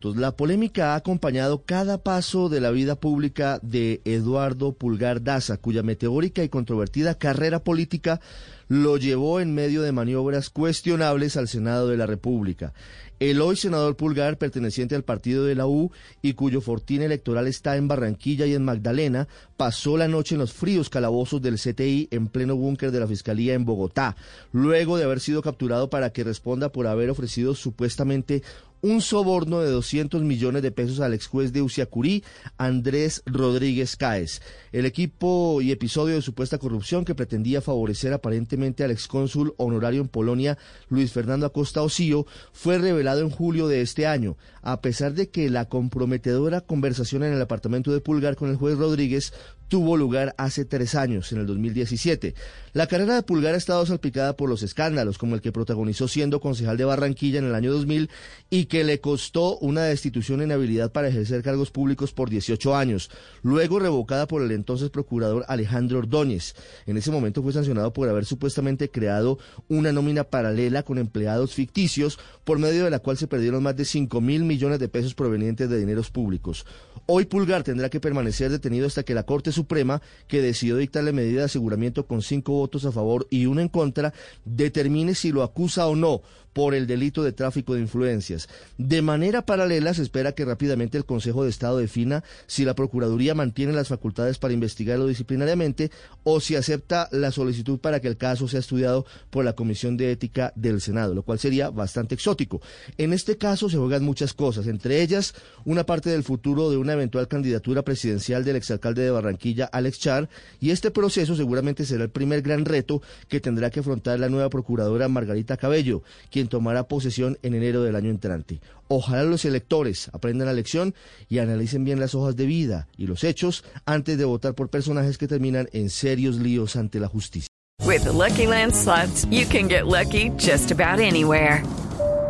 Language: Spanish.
La polémica ha acompañado cada paso de la vida pública de Eduardo Pulgar Daza, cuya meteórica y controvertida carrera política lo llevó en medio de maniobras cuestionables al Senado de la República. El hoy senador Pulgar, perteneciente al partido de la U y cuyo fortín electoral está en Barranquilla y en Magdalena, pasó la noche en los fríos calabozos del CTI en pleno búnker de la Fiscalía en Bogotá, luego de haber sido capturado para que responda por haber ofrecido supuestamente un soborno de 200 millones de pesos al ex juez de Uciacurí, Andrés Rodríguez Cáez. El equipo y episodio de supuesta corrupción que pretendía favorecer aparentemente al excónsul honorario en Polonia, Luis Fernando Acosta Osío, fue revelado en julio de este año, a pesar de que la comprometedora conversación en el apartamento de Pulgar con el juez Rodríguez tuvo lugar hace tres años, en el 2017. La carrera de Pulgar ha estado salpicada por los escándalos, como el que protagonizó siendo concejal de Barranquilla en el año 2000 y que le costó una destitución en habilidad para ejercer cargos públicos por 18 años, luego revocada por el entonces procurador Alejandro Ordóñez. En ese momento fue sancionado por haber supuestamente creado una nómina paralela con empleados ficticios, por medio de la cual se perdieron más de 5 mil millones de pesos provenientes de dineros públicos. Hoy Pulgar tendrá que permanecer detenido hasta que la Corte Suprema, que decidió dictarle medida de aseguramiento con cinco votos a favor y uno en contra, determine si lo acusa o no por el delito de tráfico de influencias. De manera paralela, se espera que rápidamente el Consejo de Estado defina si la Procuraduría mantiene las facultades para investigarlo disciplinariamente o si acepta la solicitud para que el caso sea estudiado por la Comisión de Ética del Senado, lo cual sería bastante exótico. En este caso se juegan muchas cosas, entre ellas una parte del futuro de una eventual candidatura presidencial del exalcalde de Barranquilla, Alex Char, y este proceso seguramente será el primer gran reto que tendrá que afrontar la nueva procuradora Margarita Cabello, tomará posesión en enero del año entrante. Ojalá los electores aprendan la lección y analicen bien las hojas de vida y los hechos antes de votar por personajes que terminan en serios líos ante la justicia. With Lucky you can get lucky just about anywhere.